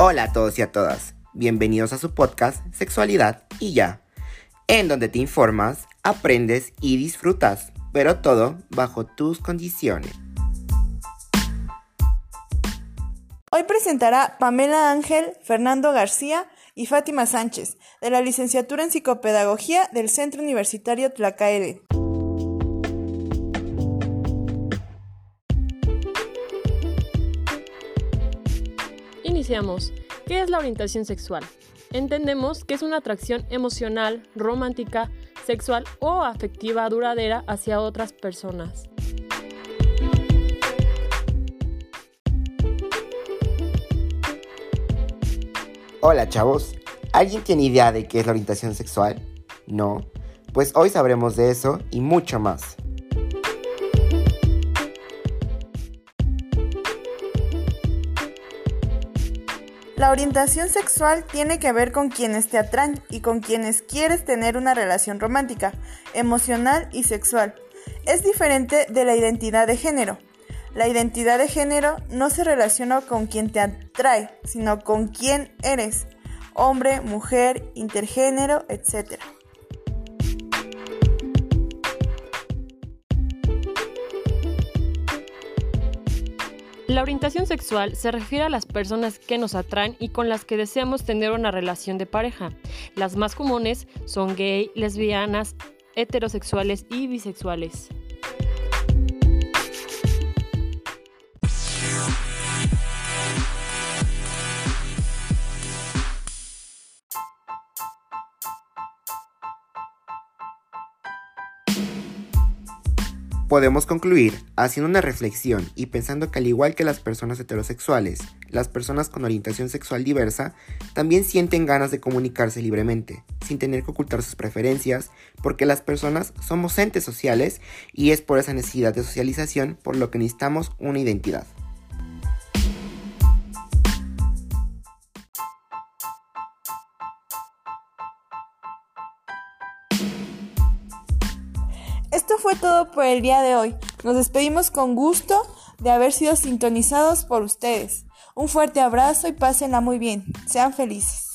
Hola a todos y a todas, bienvenidos a su podcast Sexualidad y ya, en donde te informas, aprendes y disfrutas, pero todo bajo tus condiciones. Hoy presentará Pamela Ángel, Fernando García y Fátima Sánchez, de la licenciatura en Psicopedagogía del Centro Universitario Tlacaele. Iniciamos. ¿Qué es la orientación sexual? Entendemos que es una atracción emocional, romántica, sexual o afectiva duradera hacia otras personas. Hola chavos, ¿alguien tiene idea de qué es la orientación sexual? ¿No? Pues hoy sabremos de eso y mucho más. La orientación sexual tiene que ver con quienes te atraen y con quienes quieres tener una relación romántica, emocional y sexual. Es diferente de la identidad de género. La identidad de género no se relaciona con quien te atrae, sino con quién eres, hombre, mujer, intergénero, etc. La orientación sexual se refiere a las personas que nos atraen y con las que deseamos tener una relación de pareja. Las más comunes son gay, lesbianas, heterosexuales y bisexuales. Podemos concluir haciendo una reflexión y pensando que al igual que las personas heterosexuales, las personas con orientación sexual diversa también sienten ganas de comunicarse libremente, sin tener que ocultar sus preferencias, porque las personas somos entes sociales y es por esa necesidad de socialización por lo que necesitamos una identidad. Esto fue todo por el día de hoy. Nos despedimos con gusto de haber sido sintonizados por ustedes. Un fuerte abrazo y pásenla muy bien. Sean felices.